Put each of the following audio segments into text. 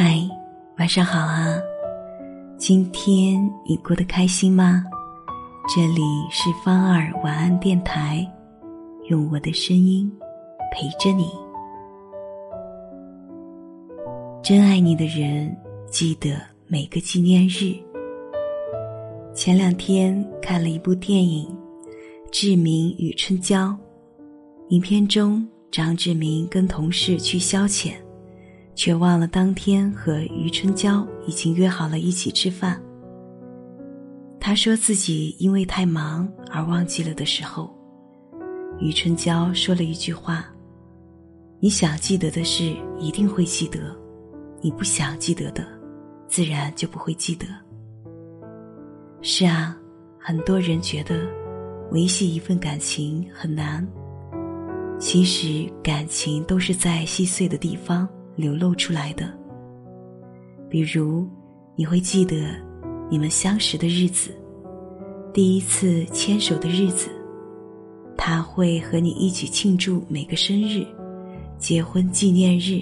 嗨，晚上好啊！今天你过得开心吗？这里是芳儿晚安电台，用我的声音陪着你。真爱你的人，记得每个纪念日。前两天看了一部电影《志明与春娇》，影片中张志明跟同事去消遣。却忘了当天和余春娇已经约好了一起吃饭。他说自己因为太忙而忘记了的时候，余春娇说了一句话：“你想记得的事一定会记得，你不想记得的，自然就不会记得。”是啊，很多人觉得维系一份感情很难，其实感情都是在细碎的地方。流露出来的，比如你会记得你们相识的日子，第一次牵手的日子，他会和你一起庆祝每个生日、结婚纪念日。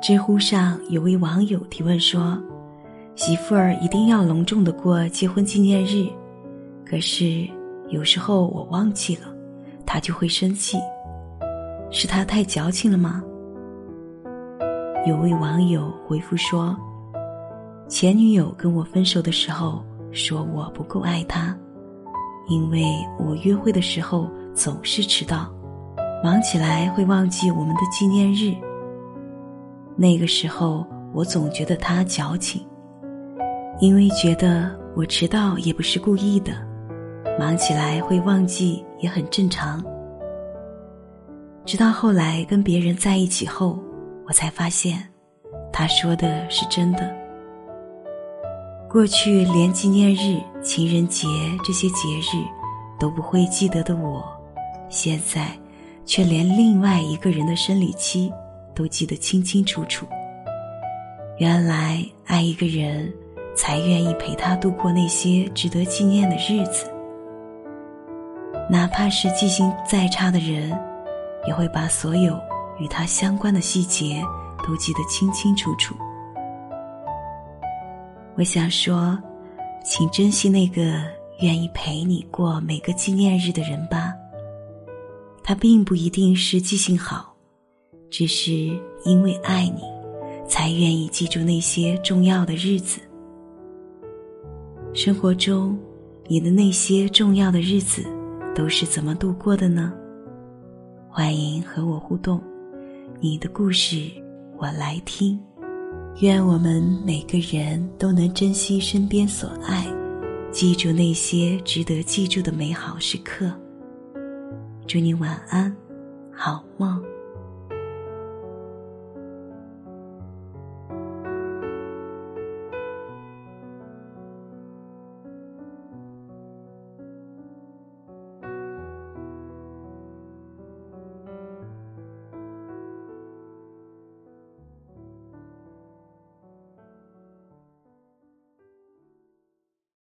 知乎上有位网友提问说：“媳妇儿一定要隆重的过结婚纪念日，可是有时候我忘记了，他就会生气，是他太矫情了吗？”有位网友回复说：“前女友跟我分手的时候，说我不够爱她，因为我约会的时候总是迟到，忙起来会忘记我们的纪念日。那个时候我总觉得她矫情，因为觉得我迟到也不是故意的，忙起来会忘记也很正常。直到后来跟别人在一起后。”我才发现，他说的是真的。过去连纪念日、情人节这些节日都不会记得的我，现在却连另外一个人的生理期都记得清清楚楚。原来爱一个人，才愿意陪他度过那些值得纪念的日子，哪怕是记性再差的人，也会把所有。与他相关的细节都记得清清楚楚。我想说，请珍惜那个愿意陪你过每个纪念日的人吧。他并不一定是记性好，只是因为爱你，才愿意记住那些重要的日子。生活中，你的那些重要的日子都是怎么度过的呢？欢迎和我互动。你的故事，我来听。愿我们每个人都能珍惜身边所爱，记住那些值得记住的美好时刻。祝你晚安，好梦。